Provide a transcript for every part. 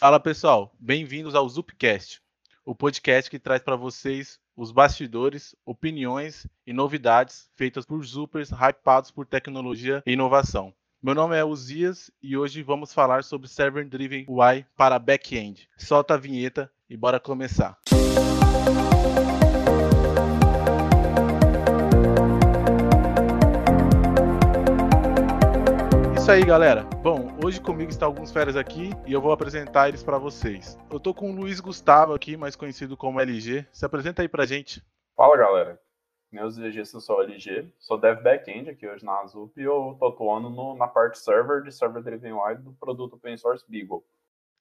Fala pessoal, bem-vindos ao Zupcast, o podcast que traz para vocês os bastidores, opiniões e novidades feitas por Zupers hypados por tecnologia e inovação. Meu nome é Uzias e hoje vamos falar sobre Server Driven UI para back-end. Solta a vinheta e bora começar. Isso aí, galera. Bom, hoje comigo está alguns férias aqui e eu vou apresentar eles para vocês. Eu tô com o Luiz Gustavo aqui, mais conhecido como LG. Se apresenta aí pra gente. Fala, galera. Meus DGs eu sou LG, sou dev backend aqui hoje na Azup e eu tô atuando no, na parte server de Server Driven UI do produto open source Beagle.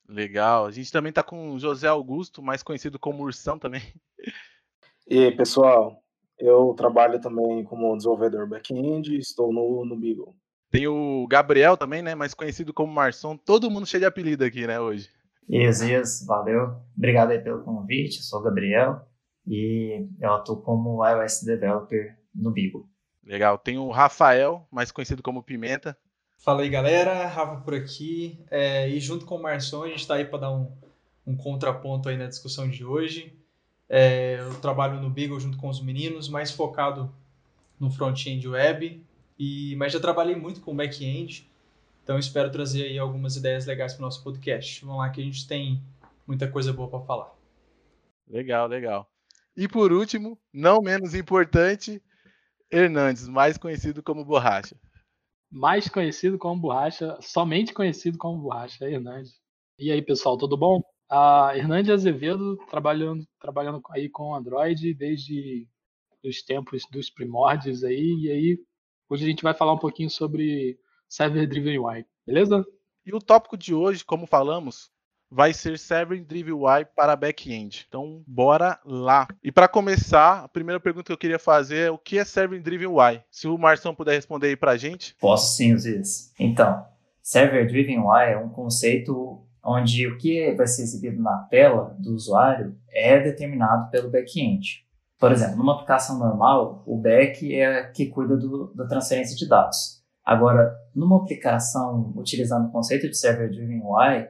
Legal. A gente também tá com o José Augusto, mais conhecido como Ursão também. E aí, pessoal, eu trabalho também como desenvolvedor back-end e estou no, no Beagle. Tem o Gabriel também, né? Mais conhecido como Marçom. Todo mundo cheio de apelido aqui, né, hoje. Isso, isso. Valeu. Obrigado aí pelo convite. Eu sou o Gabriel e eu atuo como iOS Developer no Bigo. Legal. Tem o Rafael, mais conhecido como Pimenta. Fala aí, galera. Rafa por aqui. É, e junto com o Marçom, a gente está aí para dar um, um, contraponto aí na discussão de hoje. É, eu trabalho no Beagle junto com os meninos, mais focado no front-end web, e, mas já trabalhei muito com back-end, então espero trazer aí algumas ideias legais para o nosso podcast. Vamos lá que a gente tem muita coisa boa para falar. Legal, legal. E por último, não menos importante, Hernandes, mais conhecido como Borracha. Mais conhecido como Borracha, somente conhecido como Borracha, Hernandes. E aí, pessoal, tudo bom? A Hernandes Azevedo trabalhando, trabalhando aí com Android desde os tempos dos primórdios aí, e aí Hoje a gente vai falar um pouquinho sobre Server Driven UI, beleza? E o tópico de hoje, como falamos, vai ser Server Driven UI para back-end. Então, bora lá. E para começar, a primeira pergunta que eu queria fazer é o que é Server Driven UI? Se o Marção puder responder aí para a gente. Posso sim, Ziz. Então, Server Driven UI é um conceito onde o que vai ser exibido na tela do usuário é determinado pelo back-end. Por exemplo, numa aplicação normal, o back é que cuida do, da transferência de dados. Agora, numa aplicação utilizando o conceito de Server Driven UI,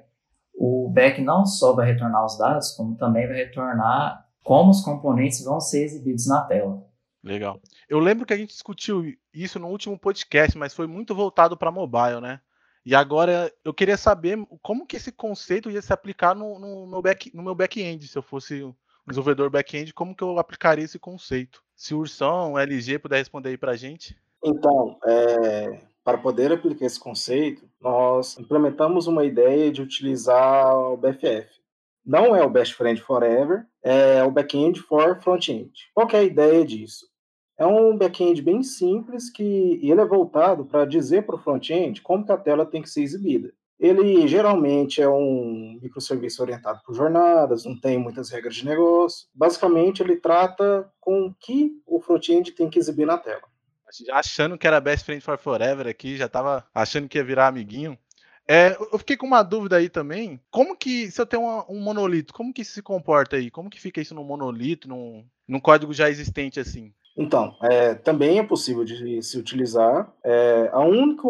o back não só vai retornar os dados, como também vai retornar como os componentes vão ser exibidos na tela. Legal. Eu lembro que a gente discutiu isso no último podcast, mas foi muito voltado para mobile, né? E agora eu queria saber como que esse conceito ia se aplicar no, no meu back no meu back-end, se eu fosse desenvolvedor back-end, como que eu aplicaria esse conceito? Se o Ursão, o LG puder responder aí para a gente. Então, é, para poder aplicar esse conceito, nós implementamos uma ideia de utilizar o BFF. Não é o Best Friend Forever, é o Backend for Frontend. Qual é a ideia disso? É um back-end bem simples que ele é voltado para dizer para o front-end como que a tela tem que ser exibida. Ele geralmente é um microserviço orientado por jornadas, não tem muitas regras de negócio. Basicamente, ele trata com o que o front-end tem que exibir na tela. Achando que era Best Friend for Forever aqui, já estava achando que ia virar amiguinho. É, eu fiquei com uma dúvida aí também. Como que, se eu tenho uma, um monolito, como que isso se comporta aí? Como que fica isso num monolito, num, num código já existente assim? Então, é, também é possível de se utilizar. É, a única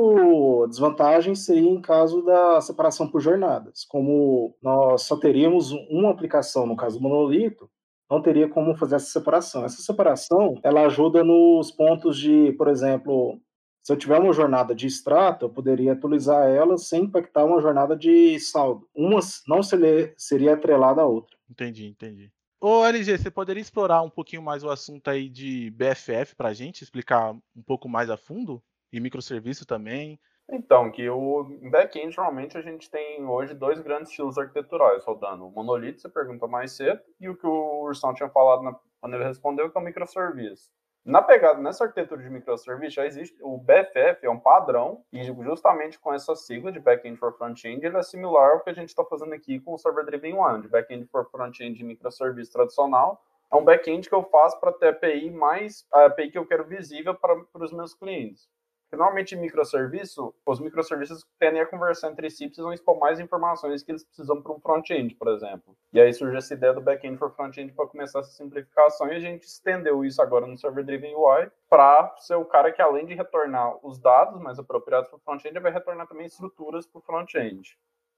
desvantagem seria em caso da separação por jornadas. Como nós só teríamos uma aplicação, no caso do monolito, não teria como fazer essa separação. Essa separação, ela ajuda nos pontos de, por exemplo, se eu tiver uma jornada de extrato, eu poderia atualizar ela sem impactar uma jornada de saldo. Uma não seria, atrelada à outra. Entendi, entendi. Ô, LG, você poderia explorar um pouquinho mais o assunto aí de BFF para a gente, explicar um pouco mais a fundo? E microserviço também? Então, que o back-end, normalmente, a gente tem hoje dois grandes estilos arquiteturais rodando. O monolito, você perguntou mais cedo, e o que o Ursão tinha falado na, quando ele respondeu, que é o microserviço. Na pegada, nessa arquitetura de microserviço, já existe o BFF, é um padrão, e justamente com essa sigla de Backend for Frontend, ele é similar ao que a gente está fazendo aqui com o Server Driven One, de Backend for Frontend de microserviço tradicional. É um backend que eu faço para ter API mais a API que eu quero visível para, para os meus clientes. Normalmente em microserviço, os microserviços tendem a conversar entre si, precisam expor mais informações que eles precisam para um front-end, por exemplo. E aí surge essa ideia do back-end for front-end para começar essa simplificação e a gente estendeu isso agora no Server Driven UI para ser o cara que além de retornar os dados mais apropriados para o front-end, vai retornar também estruturas para o front-end.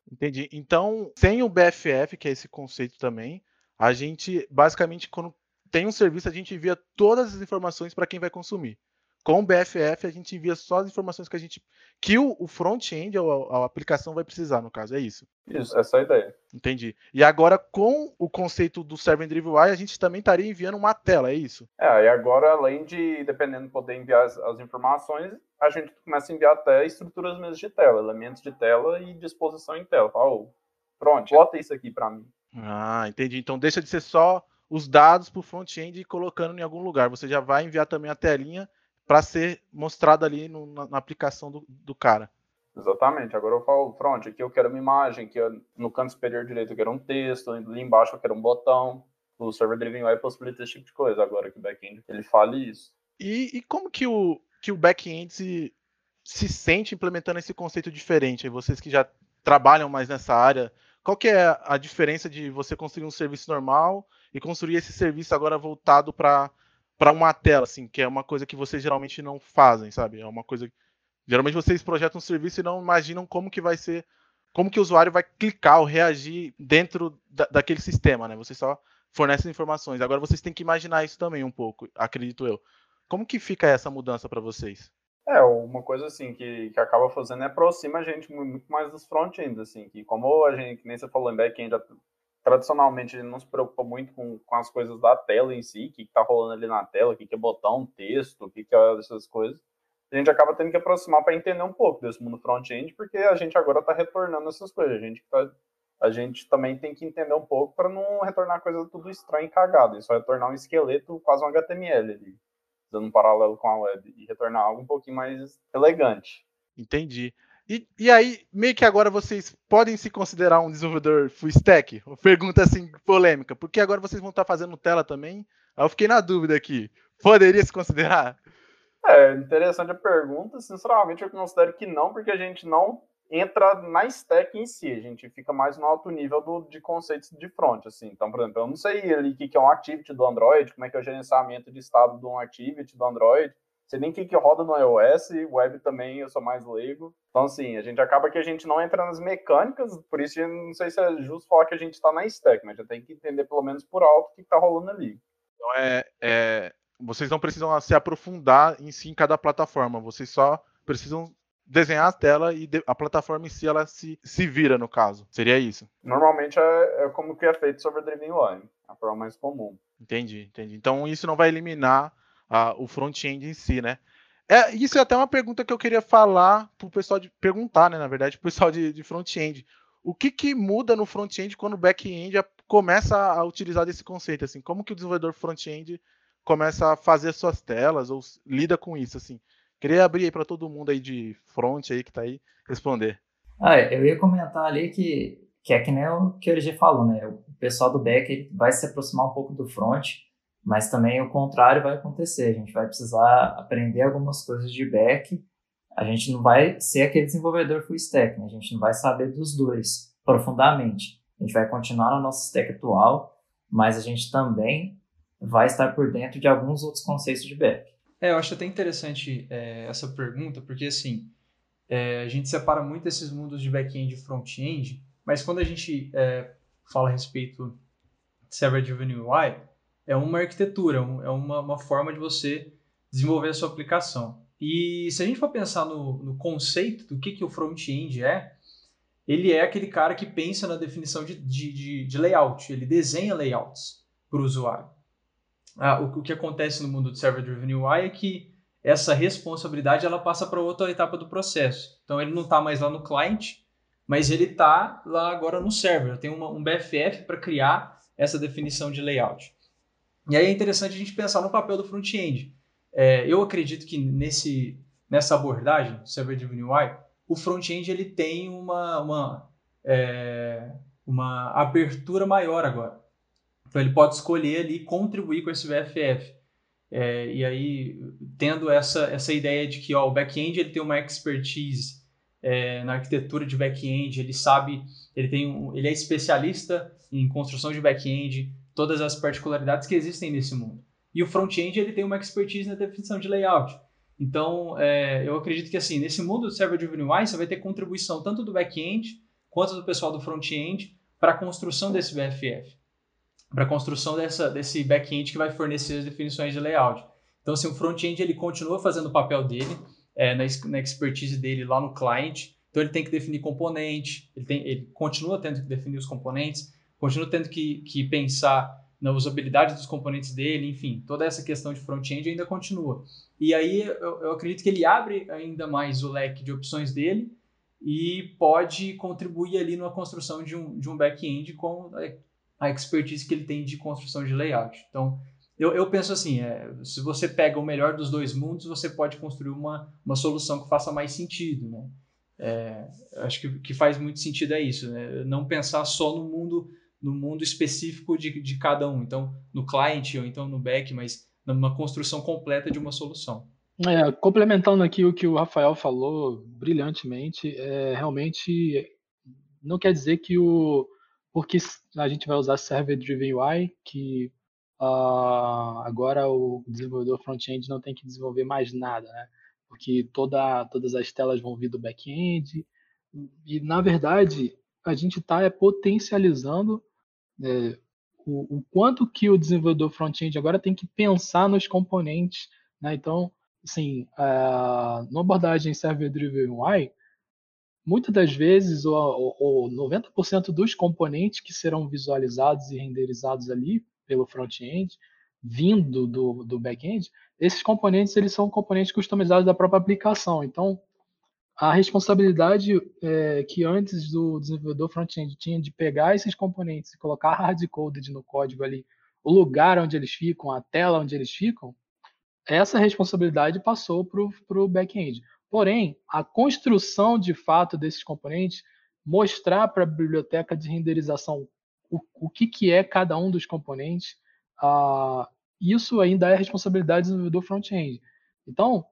Entendi. Então, sem o BFF, que é esse conceito também, a gente basicamente quando tem um serviço a gente envia todas as informações para quem vai consumir. Com o BFF, a gente envia só as informações que a gente. que o, o front-end, ou a, a, aplicação, vai precisar, no caso, é isso. Isso, essa é a ideia. Entendi. E agora, com o conceito do Server Driven UI, a gente também estaria enviando uma tela, é isso? É, e agora, além de, dependendo de poder enviar as, as informações, a gente começa a enviar até estruturas mesmo de tela, elementos de tela e disposição em tela. Fala, oh, pronto, bota isso aqui para mim. Ah, entendi. Então deixa de ser só os dados para o front-end e colocando em algum lugar. Você já vai enviar também a telinha para ser mostrado ali no, na, na, aplicação do, do, cara. Exatamente. Agora eu falo, front, aqui eu quero uma imagem, aqui no canto superior direito eu quero um texto, ali embaixo eu quero um botão. O server driven UI possibilita esse tipo de coisa. Agora que o back-end ele fale isso. E, e, como que o, que o back-end se, se sente implementando esse conceito diferente? Vocês que já trabalham mais nessa área, qual que é a diferença de você construir um serviço normal e construir esse serviço agora voltado para para uma tela, assim, que é uma coisa que vocês geralmente não fazem, sabe? É uma coisa. Geralmente vocês projetam um serviço e não imaginam como que vai ser, como que o usuário vai clicar ou reagir dentro da, daquele sistema, né? Vocês só fornecem informações. Agora vocês têm que imaginar isso também um pouco, acredito eu. Como que fica essa mudança para vocês? É, uma coisa assim que, que acaba fazendo é aproxima a gente muito mais dos front-ends, assim, que como a gente, que nem você falou em back-end, tradicionalmente ele não se preocupa muito com, com as coisas da tela em si, o que está rolando ali na tela, o que, que é botão, texto, o que, que é essas coisas. A gente acaba tendo que aproximar para entender um pouco desse mundo front-end, porque a gente agora está retornando essas coisas. A gente, tá, a gente também tem que entender um pouco para não retornar coisa tudo estranha e cagada, e só retornar um esqueleto, quase um HTML ali, dando um paralelo com a web, e retornar algo um pouquinho mais elegante. Entendi. E, e aí, meio que agora vocês podem se considerar um desenvolvedor full stack? Pergunta assim, polêmica, porque agora vocês vão estar fazendo tela também. Aí eu fiquei na dúvida aqui. Poderia se considerar? É, interessante a pergunta. Sinceramente, eu considero que não, porque a gente não entra na stack em si, a gente fica mais no alto nível do, de conceitos de front, assim. Então, por exemplo, eu não sei ali o que é um activity do Android, como é que é o gerenciamento de estado de um activity do Android, sei nem o que, que roda no iOS, web também eu sou mais leigo. Então, assim, a gente acaba que a gente não entra nas mecânicas, por isso não sei se é justo falar que a gente está na stack, mas já tem que entender pelo menos por alto o que está rolando ali. Então, é, é, vocês não precisam se aprofundar em si em cada plataforma, vocês só precisam desenhar a tela e a plataforma em si ela se, se vira, no caso. Seria isso? Normalmente é, é como que é feito sobre a Driven Line, a forma mais comum. Entendi, entendi. Então isso não vai eliminar a, o front-end em si, né? É, isso é até uma pergunta que eu queria falar para o pessoal de perguntar, né? Na verdade, para o pessoal de, de front-end. O que, que muda no front-end quando o back-end começa a utilizar desse conceito? Assim, como que o desenvolvedor front-end começa a fazer suas telas ou lida com isso? Assim, queria abrir aí para todo mundo aí de front aí que está aí responder. Ah, eu ia comentar ali que, que é que nem o que ele já falou, né? O pessoal do back vai se aproximar um pouco do front mas também o contrário vai acontecer. A gente vai precisar aprender algumas coisas de back. A gente não vai ser aquele desenvolvedor full stack, né? a gente não vai saber dos dois profundamente. A gente vai continuar no nosso stack atual, mas a gente também vai estar por dentro de alguns outros conceitos de back. É, eu acho até interessante é, essa pergunta, porque assim, é, a gente separa muito esses mundos de back-end e front-end, mas quando a gente é, fala a respeito de server-driven UI, é uma arquitetura, é uma, uma forma de você desenvolver a sua aplicação. E se a gente for pensar no, no conceito do que, que o front-end é, ele é aquele cara que pensa na definição de, de, de, de layout, ele desenha layouts para o usuário. Ah, o, o, que acontece no mundo do Server Driven UI é que essa responsabilidade ela passa para outra etapa do processo. Então ele não está mais lá no client, mas ele está lá agora no server. Tem uma, um BFF para criar essa definição de layout. E aí é interessante a gente pensar no papel do front-end. É, eu acredito que nesse, nessa abordagem, Server Driven UI, o front-end ele tem uma, uma, é, uma abertura maior agora. Então ele pode escolher ali contribuir com esse VFF. É, e aí, tendo essa, essa ideia de que ó, o back-end ele tem uma expertise é, na arquitetura de back-end, ele sabe, ele, tem um, ele é especialista em construção de back-end, todas as particularidades que existem nesse mundo. E o front-end ele tem uma expertise na definição de layout. Então, é, eu acredito que assim, nesse mundo do server driven UI, você vai ter contribuição tanto do back-end quanto do pessoal do front-end para a construção desse BFF, para a construção dessa, desse back-end que vai fornecer as definições de layout. Então, assim, o front-end ele continua fazendo o papel dele, é, na, na expertise dele lá no client, então ele tem que definir componente, ele, tem, ele continua tendo que definir os componentes, continua tendo que, que pensar na usabilidade dos componentes dele, enfim, toda essa questão de front-end ainda continua. E aí eu, eu, acredito que ele abre ainda mais o leque de opções dele e pode contribuir ali na construção de um, de um back-end com a expertise que ele tem de construção de layout. Então, eu, eu penso assim, é, se você pega o melhor dos dois mundos, você pode construir uma, uma solução que faça mais sentido, né? É, acho que, que faz muito sentido é isso, né? Não pensar só no mundo no mundo específico de, de cada um. Então, no client ou então no back, mas numa construção completa de uma solução. É, complementando aqui o que o Rafael falou brilhantemente, é, realmente não quer dizer que o porque a gente vai usar Server Driven UI, que uh, agora o desenvolvedor front-end não tem que desenvolver mais nada, né? Porque toda, todas as telas vão vir do back-end. E, na verdade, a gente está é, potencializando é, o, o, quanto que o desenvolvedor front-end agora tem que pensar nos componentes, né? Então, assim, uh, no abordagem Server-Driven UI, muitas das vezes, o 90% dos componentes que serão visualizados e renderizados ali pelo front-end, vindo do, do back-end, esses componentes eles são componentes customizados da própria aplicação. Então, a responsabilidade é, que antes do desenvolvedor front-end tinha de pegar esses componentes e colocar hard-coded no código ali, o lugar onde eles ficam, a tela onde eles ficam, essa responsabilidade passou para o back-end. Porém, a construção de fato desses componentes, mostrar para a biblioteca de renderização o, o que, que é cada um dos componentes, uh, isso ainda é responsabilidade do desenvolvedor front-end. Então,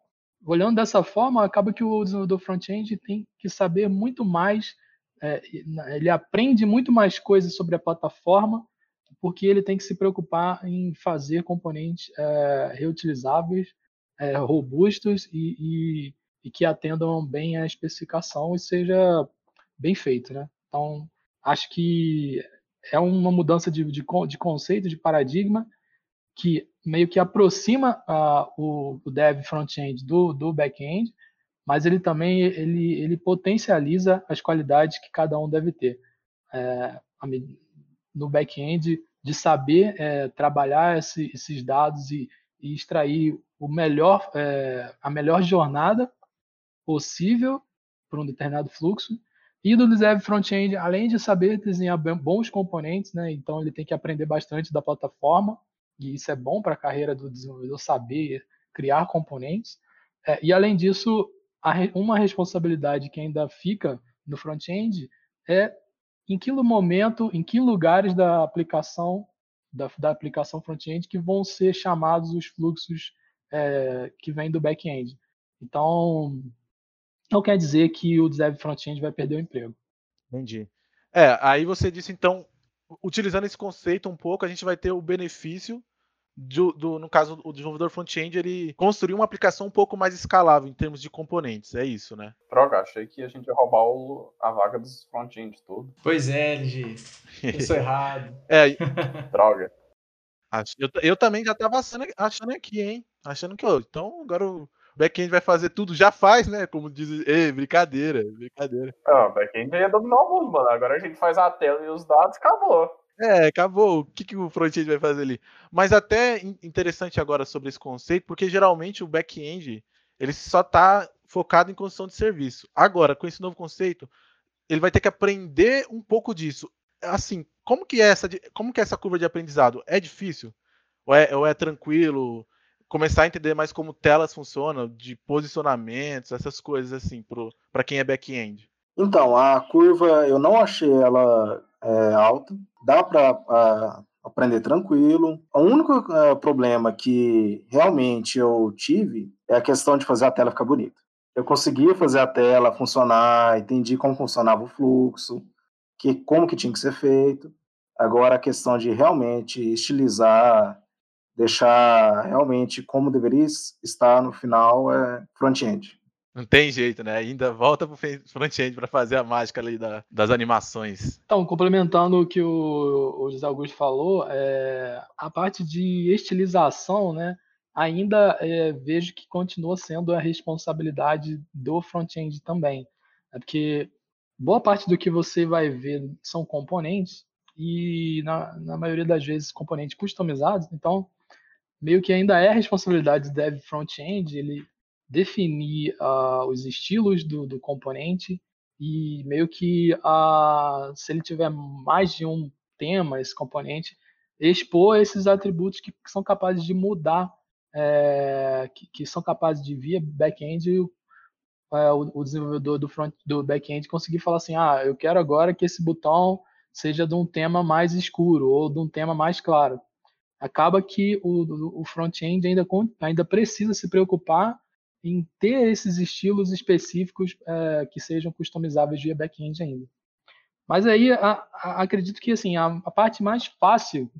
olhando dessa forma, acaba que o desenvolvedor front-end tem que saber muito mais, é, ele aprende muito mais coisas sobre a plataforma, porque ele tem que se preocupar em fazer componentes é, reutilizáveis, é, robustos e, e, e, que atendam bem à especificação e seja bem feito, né? Então, acho que é uma mudança de, de, de conceito, de paradigma, que meio que aproxima uh, o, o, dev front-end do, do back-end, mas ele também ele, ele potencializa as qualidades que cada um deve ter. É, no back-end, de saber é, trabalhar esse, esses dados e, e, extrair o melhor, é, a melhor jornada possível para um determinado fluxo. E do dev front-end, além de saber desenhar bons componentes, né, então ele tem que aprender bastante da plataforma, e isso é bom para a carreira do desenvolvedor saber criar componentes. É, e além disso, uma responsabilidade que ainda fica no front-end é em que momento, em que lugares da aplicação da, da aplicação front-end que vão ser chamados os fluxos é, que vêm do back-end. Então, não quer dizer que o dev front-end vai perder o emprego. Entendi. É, aí você disse então, utilizando esse conceito um pouco, a gente vai ter o benefício do, do, no caso, o desenvolvedor front-end, ele construiu uma aplicação um pouco mais escalável em termos de componentes. É isso, né? Droga, achei que a gente ia roubar o, a vaga dos front-end tudo. Pois é, LG. Isso errado. É. Droga. Eu, eu também já tava achando, achando aqui, hein? Achando que, ó, então agora o back-end vai fazer tudo, já faz, né? Como diz, ei, brincadeira, brincadeira. Não, o back-end ia dominar o mundo, mano. Agora a gente faz a tela e os dados, acabou. É, acabou. O que, que o front-end vai fazer ali? Mas até interessante agora sobre esse conceito, porque geralmente o back-end ele só está focado em construção de serviço. Agora, com esse novo conceito, ele vai ter que aprender um pouco disso. Assim, como que é essa, como que é essa curva de aprendizado? É difícil? Ou é, ou é tranquilo? Começar a entender mais como telas funcionam, de posicionamentos, essas coisas assim, para quem é back-end. Então, a curva eu não achei ela é, alta, dá para aprender tranquilo. O único uh, problema que realmente eu tive é a questão de fazer a tela ficar bonita. Eu conseguia fazer a tela funcionar, entendi como funcionava o fluxo, que como que tinha que ser feito. Agora a questão de realmente estilizar, deixar realmente como deveria estar no final é front-end. Não tem jeito, né? Ainda volta pro front-end para fazer a mágica ali da, das animações. Então, complementando o que o, o José Augusto falou, é, a parte de estilização, né? Ainda é, vejo que continua sendo a responsabilidade do front-end também. É porque boa parte do que você vai ver são componentes e na, na maioria das vezes componentes customizados. Então, meio que ainda é responsabilidade do dev front-end ele definir uh, os estilos do, do, componente e meio que uh, se ele tiver mais de um tema, esse componente, expor esses atributos que, que são capazes de mudar, é, que, que, são capazes de via back-end é, o, o, desenvolvedor do front do back-end conseguir falar assim, ah, eu quero agora que esse botão seja de um tema mais escuro ou de um tema mais claro. Acaba que o, o front-end ainda, ainda precisa se preocupar em ter esses estilos específicos é, que sejam customizáveis via back-end ainda. Mas aí a, a, acredito que assim a, a, parte mais fácil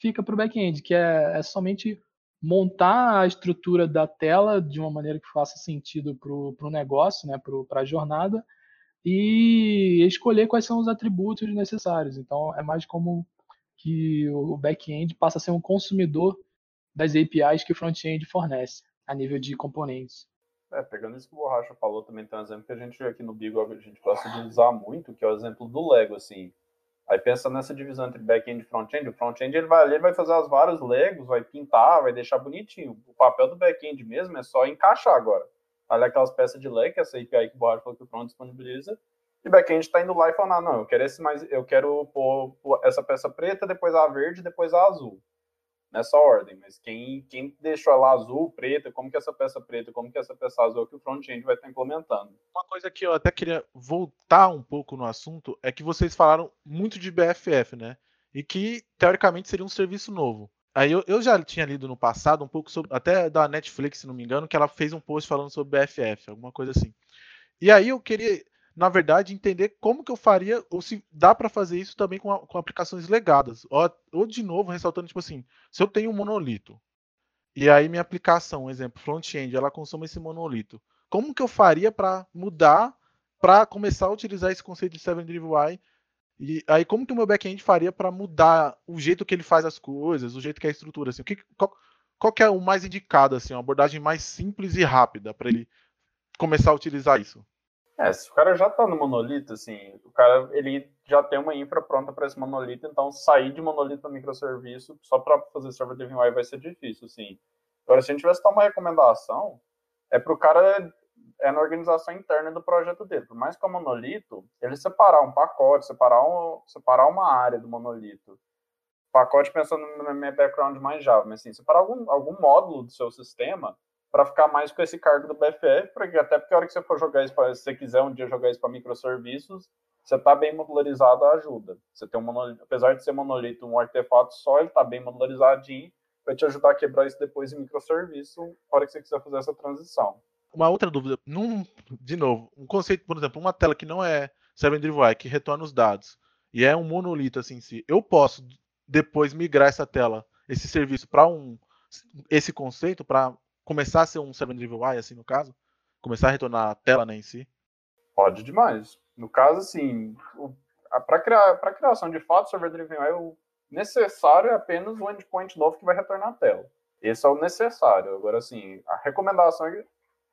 fica para o back-end, que é, é, somente montar a estrutura da tela de uma maneira que faça sentido para o negócio, né, para a jornada, e escolher quais são os atributos necessários. Então é mais como que o back-end passa a ser um consumidor das APIs que o front-end fornece a nível de componentes. É, pegando isso que o Borracha falou, também tem um exemplo que a gente aqui no Beagle a gente gosta de usar muito, que é o exemplo do Lego, assim. Aí pensa nessa divisão entre back-end e front-end. O front-end ele vai ali, vai fazer as vários Legos, vai pintar, vai deixar bonitinho. O papel do back-end mesmo é só encaixar agora. Olha aquelas peças de Lego, essa API que o Borracha falou que o front disponibiliza, e o back-end está indo lá e falando, ah, não, eu quero esse mais, eu quero pôr essa peça preta, depois a verde, depois a azul nessa ordem, mas quem, quem deixou ela azul, preta, como que essa peça preta, como que essa peça azul que o front-end vai estar implementando. Uma coisa que eu até queria voltar um pouco no assunto é que vocês falaram muito de BFF, né? E que teoricamente seria um serviço novo. Aí eu, eu já tinha lido no passado um pouco sobre, até da Netflix, se não me engano, que ela fez um post falando sobre BFF, alguma coisa assim. E aí eu queria na verdade, entender como que eu faria, ou se dá para fazer isso também com, a, com aplicações legadas. Ou, ou, de novo, ressaltando, tipo assim, se eu tenho um monolito, e aí minha aplicação, exemplo, front-end, ela consome esse monolito, como que eu faria para mudar, para começar a utilizar esse conceito de Seven Drive UI? E aí, como que o meu back-end faria para mudar o jeito que ele faz as coisas, o jeito que é a estrutura? Assim, o que, qual, qual que é o mais indicado, assim, uma abordagem mais simples e rápida para ele começar a utilizar isso? É, se o cara já tá no monolito, assim, o cara ele já tem uma infra pronta para esse monolito, então sair de monolito para microserviço só para fazer server UI vai ser difícil, assim. Agora, se a gente tivesse uma recomendação, é para o cara é na organização interna do projeto dele. Por mais que o monolito, ele separar um pacote, separar, um, separar uma área do monolito. Pacote pensando no meu background mais Java, mas assim, separar algum, algum módulo do seu sistema para ficar mais com esse cargo do BFF, porque até porque a hora que você for jogar isso, pra, se você quiser um dia jogar isso para microserviços, você está bem modularizado, ajuda. Você tem um monolito, apesar de ser monolito, um artefato só, ele está bem modularizadinho, vai te ajudar a quebrar isso depois em microserviço, na hora que você quiser fazer essa transição. Uma outra dúvida, num, de novo, um conceito, por exemplo, uma tela que não é Seven Drive que retorna os dados, e é um monolito assim em si, eu posso depois migrar essa tela, esse serviço para um esse conceito para começar a ser um Seven Drive UI, assim, no caso? Começar a retornar a tela né, em si? Pode demais. No caso, assim, para criar, criação de fato, Server Driven UI, o necessário é apenas o endpoint novo que vai retornar a tela. Esse é o necessário. Agora, assim, a recomendação é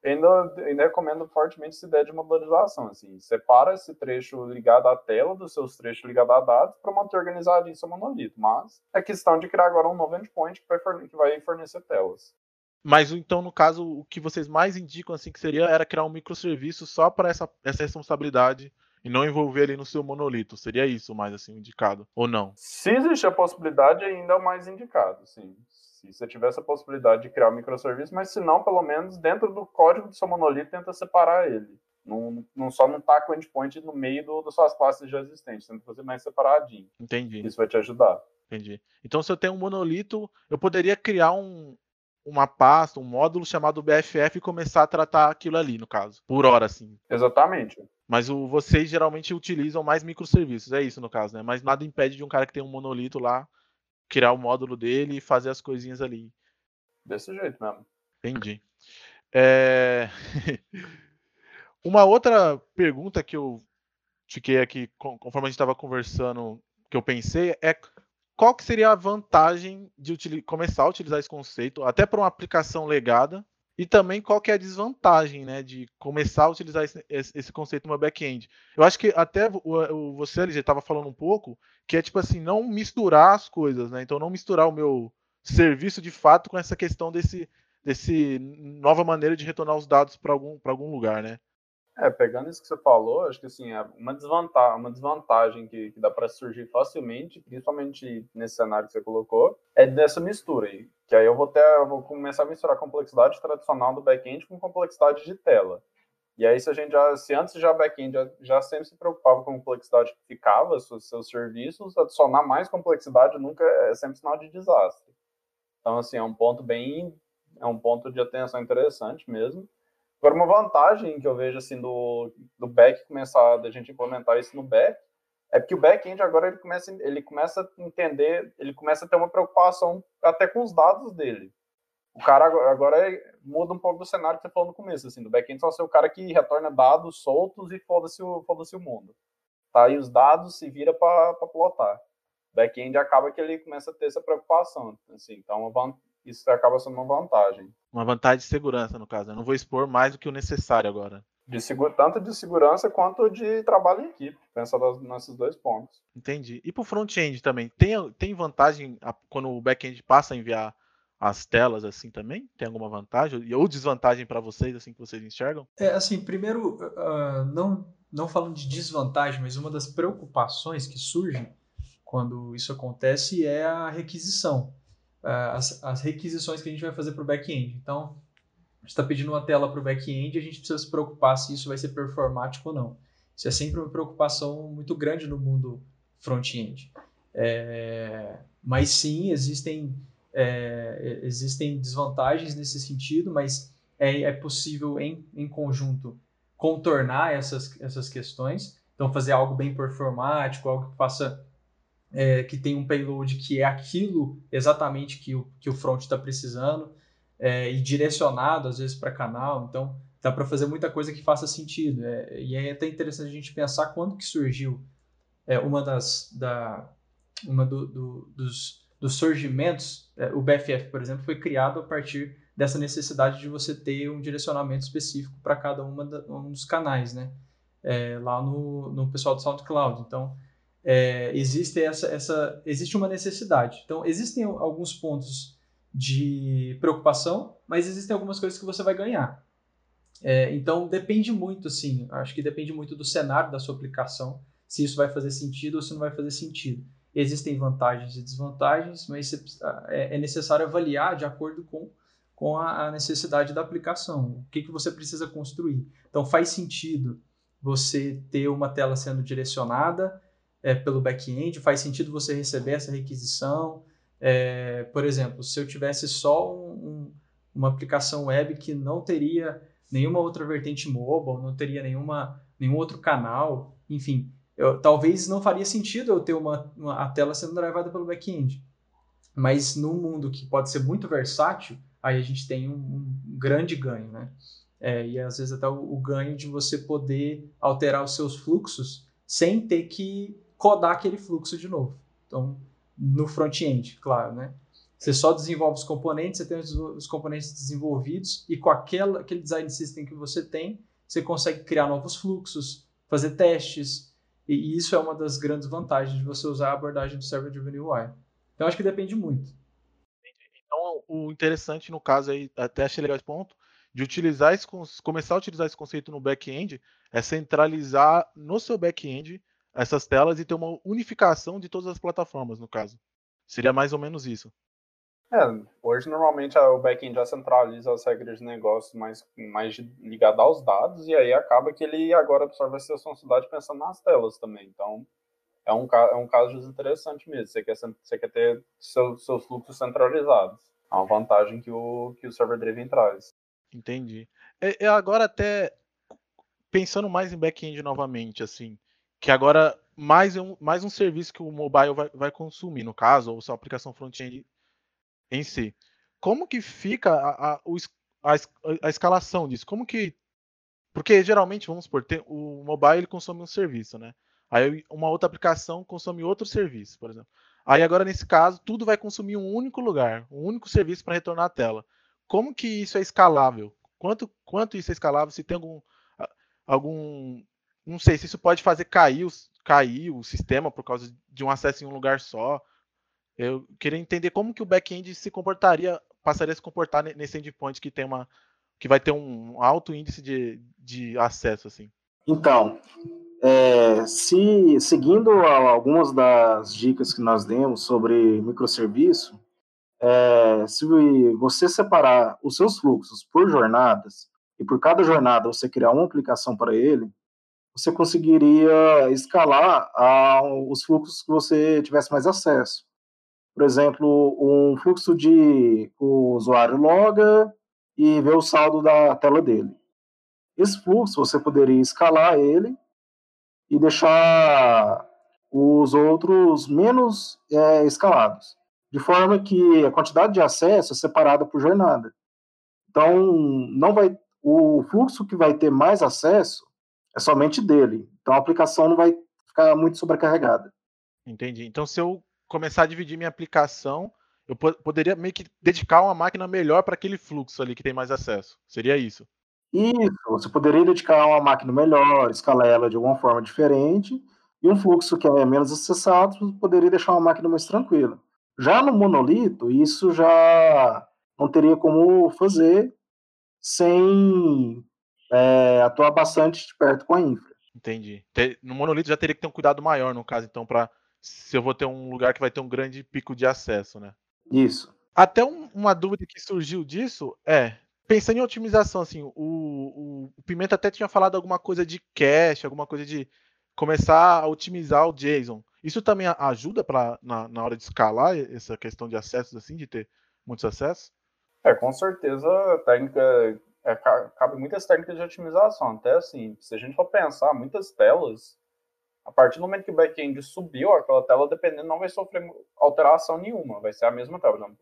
ainda, ainda recomendo fortemente essa ideia de modularização. Assim, separa esse trecho ligado à tela dos seus trechos ligados a dados para manter organizado em seu monolito. Mas é questão de criar agora um novo endpoint que vai fornecer telas. Mas então, no caso, o que vocês mais indicam assim que seria era criar um microserviço só para essa, essa responsabilidade e não envolver ali no seu monolito. Seria isso mais assim indicado ou não? Se existe a possibilidade, ainda é o mais indicado, sim. Se você tivesse a possibilidade de criar um microserviço, mas se não, pelo menos dentro do código do seu monolito, tenta separar ele. Não, não só não tá com o endpoint no meio do, das suas classes já existentes, tenta fazer mais separadinho. Entendi. Isso vai te ajudar. Entendi. Então, se eu tenho um monolito, eu poderia criar um, uma pasta, um módulo chamado BFF e começar a tratar aquilo ali, no caso, por hora, assim. Exatamente. Mas o, vocês geralmente utilizam mais microserviços, é isso no caso, né? Mas nada impede de um cara que tem um monolito lá criar o módulo dele e fazer as coisinhas ali. Desse jeito mesmo. Entendi. É... Uma outra pergunta que eu fiquei aqui, conforme a gente estava conversando, que eu pensei, é qual que seria a vantagem de começar a utilizar esse conceito, até para uma aplicação legada, e também qual que é a desvantagem, né, de começar a utilizar esse, esse conceito no back-end. Eu acho que até o, o você, LG, estava falando um pouco, que é tipo assim, não misturar as coisas, né? Então não misturar o meu serviço de fato com essa questão desse, desse nova maneira de retornar os dados para algum, algum lugar, né? É, pegando isso que você falou, acho que assim, é uma desvantagem, uma desvantagem que, que dá para surgir facilmente, principalmente nesse cenário que você colocou, é dessa mistura aí. Que aí eu vou ter, vou começar a misturar a complexidade tradicional do back-end com complexidade de tela. E aí, se a gente já, se antes já back-end já, já, sempre se preocupava com a complexidade que ficava, seus, seus serviços, adicionar mais complexidade nunca é, é sempre sinal de desastre. Então, assim, é um ponto bem, é um ponto de atenção interessante mesmo. Agora, uma vantagem que eu vejo assim do, do back começar, da gente implementar isso no back, é porque o back-end agora ele começa, ele começa a entender, ele começa a ter uma preocupação até com os dados dele. O cara agora é, muda um pouco do cenário que você falou no começo, assim, do back-end só ser o cara que retorna dados soltos e foda-se o, foda o mundo. Tá? E os dados se vira para plotar. Back-end acaba que ele começa a ter essa preocupação. Assim, então, isso acaba sendo uma vantagem. Uma vantagem de segurança, no caso. Eu não vou expor mais do que o necessário agora. De tanto de segurança quanto de trabalho em equipe, pensando nesses dois pontos. Entendi. E para o front-end também, tem, tem vantagem a, quando o back-end passa a enviar as telas assim também? Tem alguma vantagem ou desvantagem para vocês, assim, que vocês enxergam? É, assim, primeiro, uh, não, não falando de desvantagem, mas uma das preocupações que surge quando isso acontece é a requisição as, as requisições que a gente vai fazer para o back-end. Então, a gente está pedindo uma tela para o back-end e a gente precisa se preocupar se isso vai ser performático ou não. Isso é sempre uma preocupação muito grande no mundo front-end. É, mas sim, existem, é, existem desvantagens nesse sentido, mas é, é possível, em, em conjunto, contornar essas, essas questões. Então, fazer algo bem performático, algo que faça é, que tem um payload que é aquilo exatamente que o, que o front está precisando é, e direcionado às vezes para canal. Então dá para fazer muita coisa que faça sentido. É, e é até interessante a gente pensar quando que surgiu é, uma das da, uma do, do, dos, dos surgimentos. É, o BFF, por exemplo, foi criado a partir dessa necessidade de você ter um direcionamento específico para cada uma da, um dos canais, né? É, lá no, no pessoal do SoundCloud. Então, é, existe essa, essa existe uma necessidade. Então existem alguns pontos de preocupação, mas existem algumas coisas que você vai ganhar. É, então depende muito, assim, acho que depende muito do cenário da sua aplicação, se isso vai fazer sentido ou se não vai fazer sentido. Existem vantagens e desvantagens, mas é, é necessário avaliar de acordo com, com a necessidade da aplicação. O que, que você precisa construir. Então faz sentido você ter uma tela sendo direcionada é, pelo back-end, faz sentido você receber essa requisição. É, por exemplo, se eu tivesse só um, um, uma aplicação web que não teria nenhuma outra vertente mobile, não teria nenhuma, nenhum outro canal, enfim, eu, talvez não faria sentido eu ter uma, uma a tela sendo drivada pelo back-end. Mas num mundo que pode ser muito versátil, aí a gente tem um, um grande ganho, né? É, e às vezes até o, o ganho de você poder alterar os seus fluxos sem ter que codar aquele fluxo de novo. Então, no front-end, claro, né? Você só desenvolve os componentes, você tem os, componentes desenvolvidos e com aquela, aquele design system que você tem, você consegue criar novos fluxos, fazer testes, e isso é uma das grandes vantagens de você usar a abordagem do Server Driven UI. Então, acho que depende muito. Então, o interessante no caso aí, até achei legal esse ponto, de utilizar esse, começar a utilizar esse conceito no back-end é centralizar no seu back-end essas telas e ter uma unificação de todas as plataformas, no caso. Seria mais ou menos isso. É, hoje normalmente o back-end já centraliza as regras de negócio mais, mais ligado aos dados, e aí acaba que ele agora absorve essa funcionalidade pensando nas telas também. Então, é um, é um caso interessante mesmo. Você quer, você quer ter seu, seus fluxos centralizados. É uma vantagem que o, que o Server Driven traz. Entendi. É, é agora até pensando mais em back-end novamente, assim, que agora mais um, mais um serviço que o mobile vai, vai consumir, no caso, ou sua aplicação front-end em si. Como que fica a, a, a, a, escalação disso? Como que porque geralmente, vamos supor, tem, o mobile ele consome um serviço, né? Aí uma outra aplicação consome outro serviço, por exemplo. Aí agora, nesse caso, tudo vai consumir um único lugar, um único serviço para retornar à tela. Como que isso é escalável? Quanto, quanto isso é escalável? Se tem algum, algum. Não sei se isso pode fazer cair, cair o sistema por causa de um acesso em um lugar só. Eu queria entender como que o back-end se comportaria, passaria a se comportar nesse endpoint que tem uma. que vai ter um alto índice de, de acesso, assim. Então, é, se seguindo algumas das dicas que nós demos sobre microserviço, é, se você separar os seus fluxos por jornadas e por cada jornada você criar uma aplicação para ele, você conseguiria escalar a, os fluxos que você tivesse mais acesso. Por exemplo, um fluxo de o usuário loga e vê o saldo da tela dele. Esse fluxo você poderia escalar ele e deixar os outros menos é, escalados, de forma que a quantidade de acesso é separada por jornada. Então, não vai o fluxo que vai ter mais acesso é somente dele. Então, a aplicação não vai ficar muito sobrecarregada. Entendi. Então, se eu começar a dividir minha aplicação, eu poderia meio que dedicar uma máquina melhor para aquele fluxo ali que tem mais acesso. Seria isso? Isso, você poderia dedicar uma máquina melhor, escalar ela de alguma forma diferente, e um fluxo que é menos acessado, poderia deixar uma máquina mais tranquila. Já no monolito, isso já não teria como fazer sem é, atuar bastante de perto com a infra. Entendi. No monolito já teria que ter um cuidado maior, no caso, então, para se eu vou ter um lugar que vai ter um grande pico de acesso, né? Isso. Até um, uma dúvida que surgiu disso é, pensando em otimização, assim, o, o, o, Pimenta até tinha falado alguma coisa de cache, alguma coisa de começar a otimizar o JSON. Isso também ajuda para na, na, hora de escalar essa questão de acessos, assim, de ter muitos acessos? É, com certeza a técnica é, cabe muitas técnicas de otimização. Até assim, se a gente for pensar, muitas telas, a partir do momento que o back-end subiu, aquela tela, dependendo, não vai sofrer alteração nenhuma. Vai ser a mesma tela. Exemplo,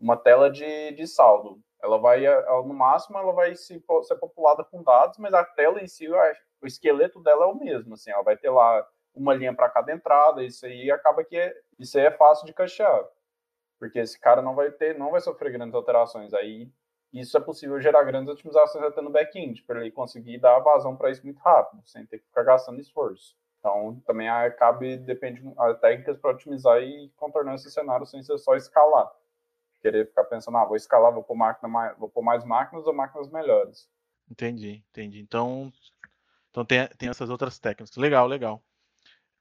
uma tela de, de saldo ela vai, ela, no máximo, ela vai se, ser populada com dados, mas a tela em si, o esqueleto dela é o mesmo, assim, ela vai ter lá uma linha para cada entrada, isso aí acaba que é, isso aí é fácil de cachear, porque esse cara não vai ter, não vai sofrer grandes alterações, aí isso é possível gerar grandes otimizações até no back-end, para ele conseguir dar vazão para isso muito rápido, sem ter que ficar gastando esforço. Então, também cabe, depende, as técnicas para otimizar e contornar esse cenário sem ser só escalar querer ficar pensando, ah, vou escalar, vou pôr, máquina mais, vou pôr mais máquinas ou máquinas melhores. Entendi, entendi. Então, então tem, tem essas outras técnicas. Legal, legal.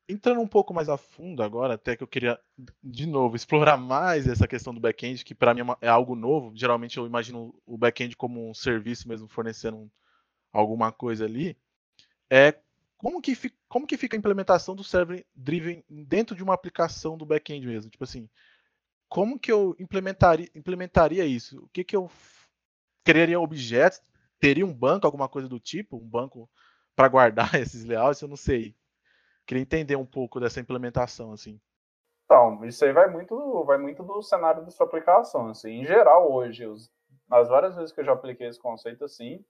Entrando um pouco mais a fundo agora, até que eu queria, de novo, explorar mais essa questão do back-end, que para mim é, é, algo novo. Geralmente eu imagino o back-end como um serviço mesmo, fornecendo alguma coisa ali. É como que, como que fica a implementação do server driven dentro de uma aplicação do back-end mesmo? Tipo assim, como que eu implementaria, implementaria isso? O que, que eu criaria objetos? Teria um banco, alguma coisa do tipo? Um banco para guardar esses layouts? Eu não sei. Queria entender um pouco dessa implementação, assim. Então, isso aí vai muito, vai muito do cenário da sua aplicação. Assim. Em geral, hoje, os, nas várias vezes que eu já apliquei esse conceito assim,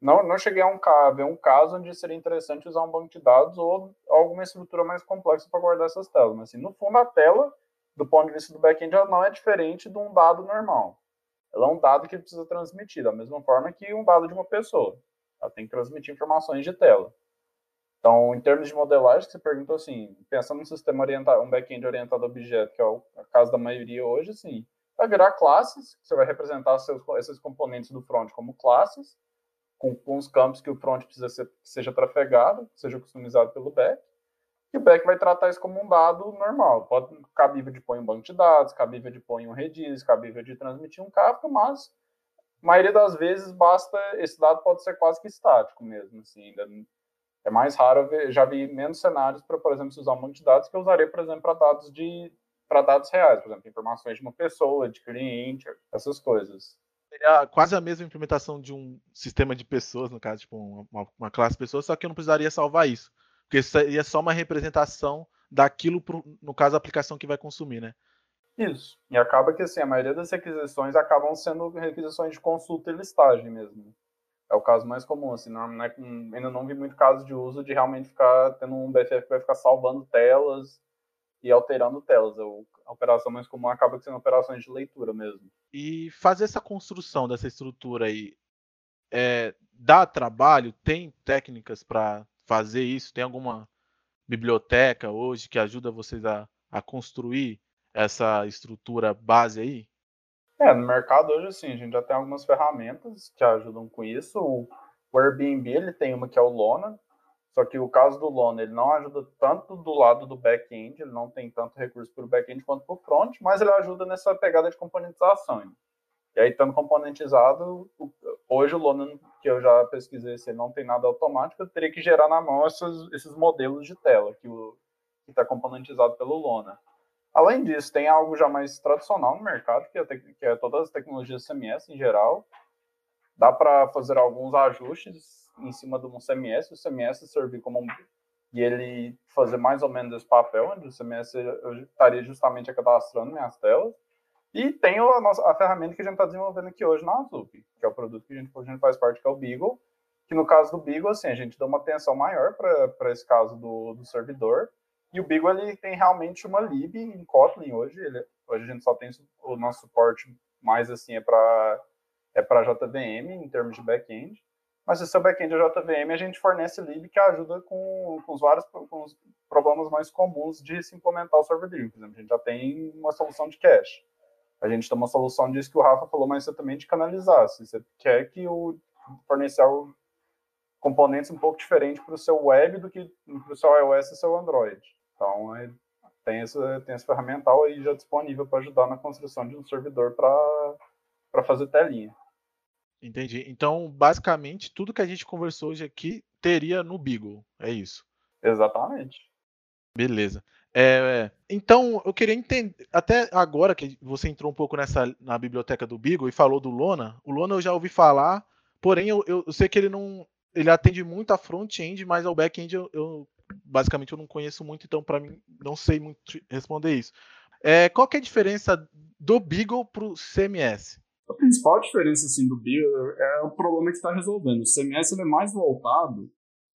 não, não cheguei a, um, a ver um caso onde seria interessante usar um banco de dados ou alguma estrutura mais complexa para guardar essas telas. Mas, assim, no fundo, a tela do ponto de vista do back-end, ela não é diferente de um dado normal. Ela é um dado que precisa transmitir, da mesma forma que um dado de uma pessoa. Ela tem que transmitir informações de tela. Então, em termos de modelagem, você perguntou assim, pensando num sistema orientado, um back-end orientado a objeto, que é o caso da maioria hoje, sim, vai virar classes, você vai representar seus, esses componentes do front como classes, com, com os campos que o front precisa ser, seja trafegado, seja customizado pelo back, e o back vai tratar isso como um dado normal. Pode cabível de pôr um banco de dados, cabível de pôr um Redis, cabível de transmitir um Kafka, mas a maioria das vezes basta esse dado pode ser quase que estático mesmo, assim, ainda é mais raro ver, já vi menos cenários para, por exemplo, usar um banco de dados que eu usaria, por exemplo, para dados de para dados reais, por exemplo, informações de uma pessoa, de cliente, essas coisas. Seria quase a mesma implementação de um sistema de pessoas, no caso, tipo uma, uma classe de pessoas, só que eu não precisaria salvar isso. Porque seria só uma representação daquilo, pro, no caso, a aplicação que vai consumir, né? Isso. E acaba que assim, a maioria das requisições acabam sendo requisições de consulta e listagem mesmo. É o caso mais comum, assim, não, não é, ainda não vi muito caso de uso de realmente ficar tendo um BFF que vai ficar salvando telas e alterando telas. A operação mais comum acaba sendo operações de leitura mesmo. E fazer essa construção dessa estrutura aí é, dá trabalho? Tem técnicas para fazer isso? Tem alguma biblioteca hoje que ajuda vocês a, a construir essa estrutura base aí? É, no mercado hoje, assim, a gente já tem algumas ferramentas que ajudam com isso. O, Airbnb, ele tem uma que é o Lona, só que o caso do Lona, ele não ajuda tanto do lado do back-end, ele não tem tanto recurso para o back-end quanto para o front, mas ele ajuda nessa pegada de componentização. E aí, estando componentizado, hoje o Lona, que eu já pesquisei, se não tem nada automático, eu teria que gerar na mão esses, esses modelos de tela que está componentizado pelo Lona. Além disso, tem algo já mais tradicional no mercado, que é, que é todas as tecnologias CMS em geral. Dá para fazer alguns ajustes em cima de um CMS, o CMS servir como um e ele fazer mais ou menos esse papel, onde o CMS eu estaria justamente cadastrando minhas telas. E tem a, nossa, a ferramenta que a gente está desenvolvendo aqui hoje na Azup, que é o produto que a gente, a gente faz parte, que é o Beagle, que no caso do Beagle, assim, a gente dá uma atenção maior para esse caso do, do servidor, e o Beagle ele tem realmente uma lib em Kotlin hoje. Ele, hoje a gente só tem o nosso suporte mais assim é para é para JVM em termos de back-end. Mas se o seu back-end é JVM, a gente fornece lib que ajuda com, com os vários com os problemas mais comuns de se implementar o server driven. Por exemplo, a gente já tem uma solução de cache. A gente tem uma solução disso que o Rafa falou mais também de canalizar. Se você quer que o fornecer componentes um pouco diferentes para o seu web do que para o seu iOS e seu Android. Então, é, tem, esse, tem esse ferramental aí já disponível para ajudar na construção de um servidor para fazer telinha. Entendi. Então, basicamente, tudo que a gente conversou hoje aqui teria no Beagle, é isso? Exatamente. Beleza. É, então, eu queria entender, até agora que você entrou um pouco nessa na biblioteca do Beagle e falou do Lona, o Lona eu já ouvi falar, porém eu, eu sei que ele não, ele atende muito a front-end, mas ao back-end eu, eu, basicamente eu não conheço muito, então para mim não sei muito responder isso. É, qual que é a diferença do Beagle para o CMS? A principal diferença assim, do Beagle é o problema que está resolvendo. O CMS é mais voltado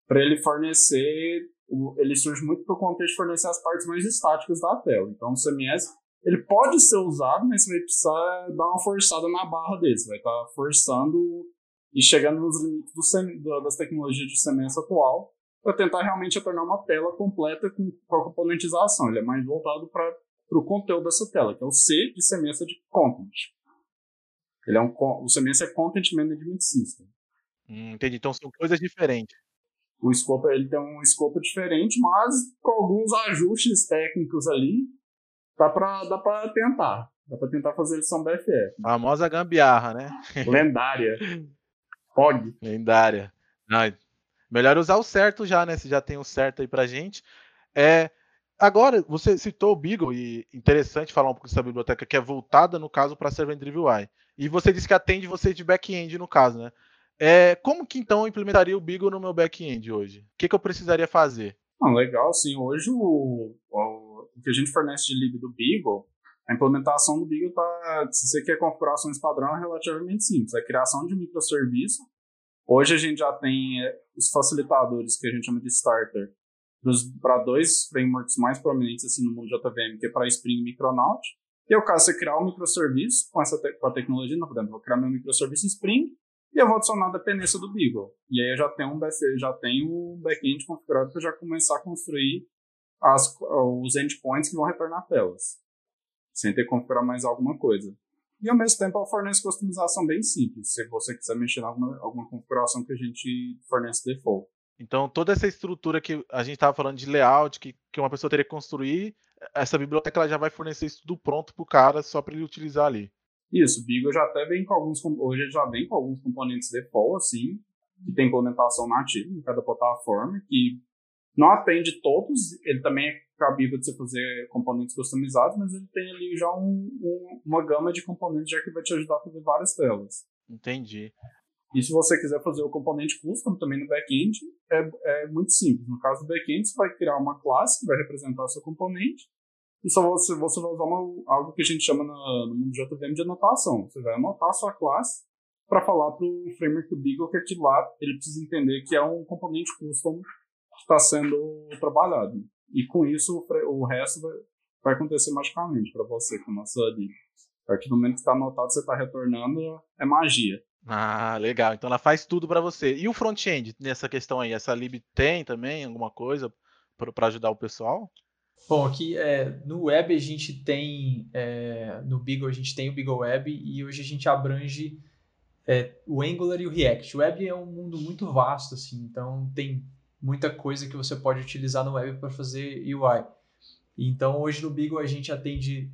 para ele fornecer, ele surge muito para o contexto de fornecer as partes mais estáticas da tela. Então o CMS ele pode ser usado, mas você vai precisar dar uma forçada na barra dele. Você vai estar tá forçando e chegando nos limites do, das tecnologias de CMS atual para tentar realmente tornar uma tela completa com, com a componentização. Ele é mais voltado para o conteúdo dessa tela, que é o C de semestre de Content. Ele é um, o semestre é Content Management System. Hum, entendi. Então são coisas diferentes. O escopo ele tem um escopo diferente, mas com alguns ajustes técnicos ali, dá para dá para tentar. Dá para tentar fazer lição BFF. Famosa gambiarra, né? Lendária. POG. Lendária. Não, Melhor usar o certo já, né? Se já tem o certo aí pra gente. É, agora, você citou o Beagle, e interessante falar um pouco dessa biblioteca que é voltada, no caso, para Server Driven UI. E você disse que atende você de back-end, no caso, né? É, como que então eu implementaria o Beagle no meu back-end hoje? O que, que eu precisaria fazer? Ah, legal, sim. Hoje o, o, o, que a gente fornece de lib do Beagle, a implementação do Beagle tá. Se você quer configurações padrão, é relativamente simples. É a criação de microserviço Hoje a gente já tem é, os facilitadores que a gente chama de starter para dois frameworks mais prominentes assim no mundo JVM, que é para Spring e Micronaut. E é o caso você criar um microserviço com essa te com a tecnologia, não, por exemplo, vou criar meu microserviço Spring e eu vou adicionar a dependência do Beagle. E aí eu já tenho um já tenho um backend configurado para já começar a construir as, os endpoints que vão retornar telas, sem ter que configurar mais alguma coisa. E ao mesmo tempo ela fornece customização bem simples, se você quiser mexer em alguma, alguma configuração que a gente fornece default. Então, toda essa estrutura que a gente estava falando de layout, que, que uma pessoa teria que construir, essa biblioteca ela já vai fornecer isso tudo pronto para o cara, só para ele utilizar ali. Isso, o Beagle já até vem com alguns, hoje já vem com alguns componentes default, assim, que tem implementação nativa em cada plataforma, que não atende todos, ele também é cabível de você fazer componentes customizados, mas ele tem ali já um, um, uma gama de componentes já que vai te ajudar a fazer várias telas. Entendi. E se você quiser fazer o componente custom também no back-end, é, é muito simples. No caso do back-end, você vai criar uma classe que vai representar o seu componente, e só você, você vai usar uma, algo que a gente chama no, no mundo JVM de anotação. Você vai anotar a sua classe, para falar para o framework do Beagle que aquilo lá ele precisa entender que é um componente custom que está sendo trabalhado. E com isso o, o resto vai, vai acontecer magicamente para você com a nossa lib. A partir do momento que está anotado, você está retornando, é magia. Ah, legal. Então ela faz tudo para você. E o front-end nessa questão aí? Essa lib tem também alguma coisa para ajudar o pessoal? Bom, aqui é, no web a gente tem, é, no Beagle a gente tem o Beagle Web e hoje a gente abrange é, o Angular e o React. O web é um mundo muito vasto, assim, então tem muita coisa que você pode utilizar no web para fazer UI. Então hoje no Beagle a gente atende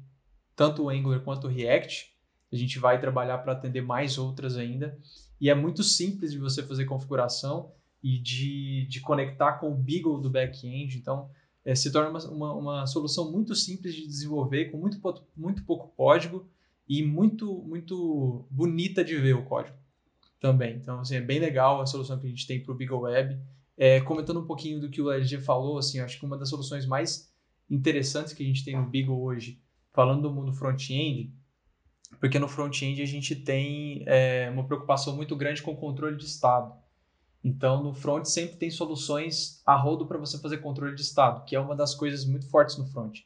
tanto o Angular quanto o React. A gente vai trabalhar para atender mais outras ainda. E é muito simples de você fazer configuração e de, de conectar com o Beagle do back-end. Então, é, se torna uma, uma, uma, solução muito simples de desenvolver, com muito, muito pouco código e muito, muito bonita de ver o código também. Então, assim, é bem legal a solução que a gente tem para o Beagle Web. É, comentando um pouquinho do que o LG falou, assim, acho que uma das soluções mais interessantes que a gente tem no Beagle hoje, falando do mundo front-end, porque no front-end a gente tem é, uma preocupação muito grande com o controle de estado. Então, no front sempre tem soluções a rodo para você fazer controle de estado, que é uma das coisas muito fortes no front.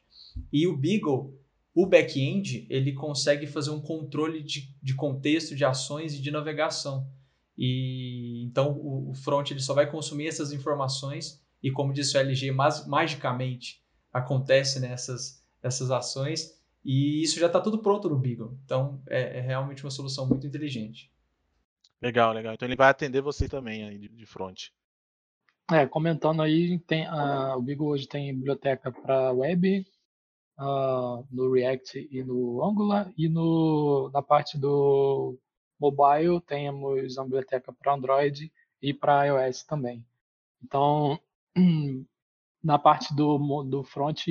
E o Beagle, o back-end, ele consegue fazer um controle de, de contexto, de ações e de navegação. E então o, o front ele só vai consumir essas informações e, como disse o LG, mas, magicamente acontece nessas essas ações e isso já está tudo pronto no Beagle. Então é, é realmente uma solução muito inteligente. Legal, legal. Então ele vai atender você também aí de, de front. É, comentando aí, tem, uh, o Bigo hoje tem biblioteca para web, uh, no React e no Angular, e no, na parte do mobile temos uma biblioteca para Android e para iOS também. Então, na parte do, do front,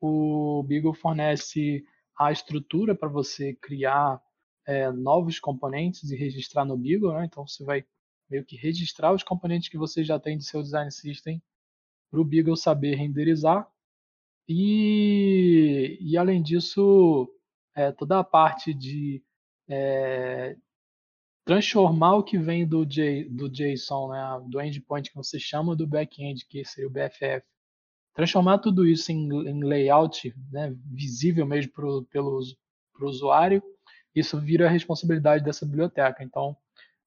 o Beagle fornece a estrutura para você criar é, novos componentes e registrar no Beagle, né? Então você vai meio que registrar os componentes que você já tem de seu design system para o Beagle saber renderizar. E, e além disso, é, toda a parte de é, transformar o que vem do, J, do JSON, né, do endpoint que você chama do back-end, que seria o BFF, transformar tudo isso em, em layout né, visível mesmo pelo pro usuário. Isso vira a responsabilidade dessa biblioteca. Então,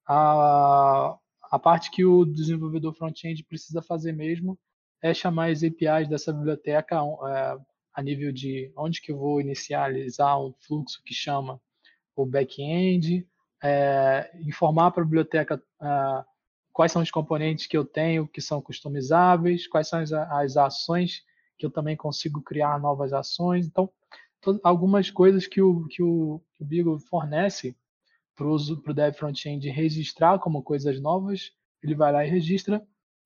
a, a parte que o desenvolvedor front-end precisa fazer mesmo é chamar as APIs dessa biblioteca é, a nível de onde que eu vou inicializar um fluxo que chama o back-end, é, informar para a biblioteca é, quais são os componentes que eu tenho que são customizáveis, quais são as, as ações que eu também consigo criar novas ações. Então, algumas coisas que o, que o, que o Beagle fornece para o dev front-end registrar como coisas novas, ele vai lá e registra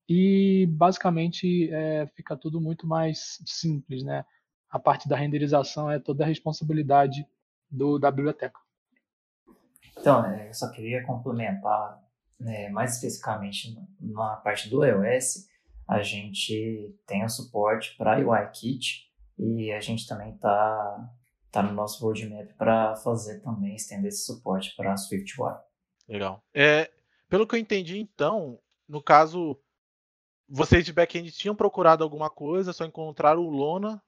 e basicamente é, fica tudo muito mais simples, né? A parte da renderização é toda a responsabilidade do, da biblioteca. Então, é, eu só queria complementar né, mais especificamente na parte do iOS, a gente tem o suporte para UIKit, e a gente também está tá no nosso roadmap para fazer também, estender esse suporte para SwiftUI. Legal. É, pelo que eu entendi, então, no caso, vocês de back-end tinham procurado alguma coisa, só encontraram o Lona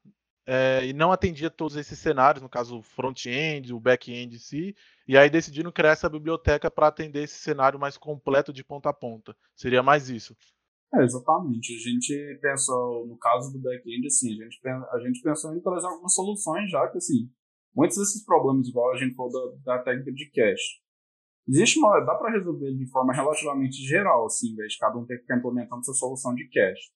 é, e não atendia todos esses cenários, no caso, o front-end, o back-end em si, e aí decidiram criar essa biblioteca para atender esse cenário mais completo de ponta a ponta. Seria mais isso. É, exatamente. A gente pensou, no caso do back-end, assim, a gente, a gente pensou em trazer algumas soluções já que, assim, muitos desses problemas, igual a gente falou da, da técnica de cache, existe uma, dá para resolver de forma relativamente geral, assim, em vez de cada um ter que ficar implementando sua solução de cache.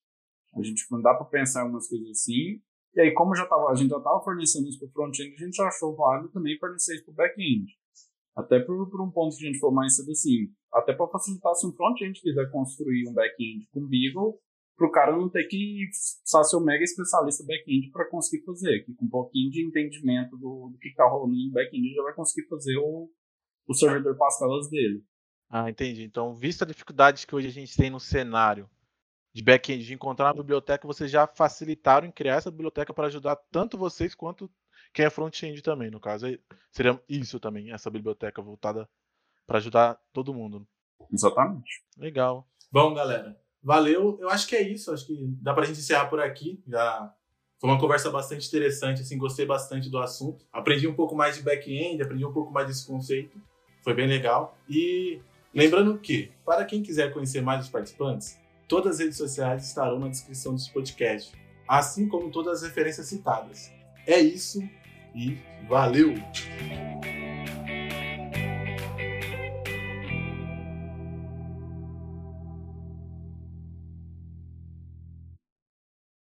A gente não dá para pensar em algumas coisas assim. E aí, como já tava, a gente já estava fornecendo isso para o front-end, a gente achou válido também fornecer isso para o back-end. Até por, por, um ponto que a gente falou mais cedo assim, até para facilitar se um front-end quiser construir um back-end com Beagle, para o cara não ter que ser um mega especialista back-end para conseguir fazer, que com um pouquinho de entendimento do, do que está rolando no back-end já vai conseguir fazer o, o servidor Pascalas dele. Ah, entendi. Então, vista a dificuldade que hoje a gente tem no cenário de back-end de encontrar uma biblioteca, vocês já facilitaram em criar essa biblioteca para ajudar tanto vocês quanto quem é front-end também, no caso. Seria isso também, essa biblioteca voltada para ajudar todo mundo. Exatamente. Legal. Bom, galera, valeu. Eu acho que é isso. Acho que dá pra gente encerrar por aqui. Já foi uma conversa bastante interessante, assim, gostei bastante do assunto. Aprendi um pouco mais de back-end, aprendi um pouco mais desse conceito. Foi bem legal. E lembrando que, para quem quiser conhecer mais os participantes, todas as redes sociais estarão na descrição desse podcast, assim como todas as referências citadas. É isso e valeu!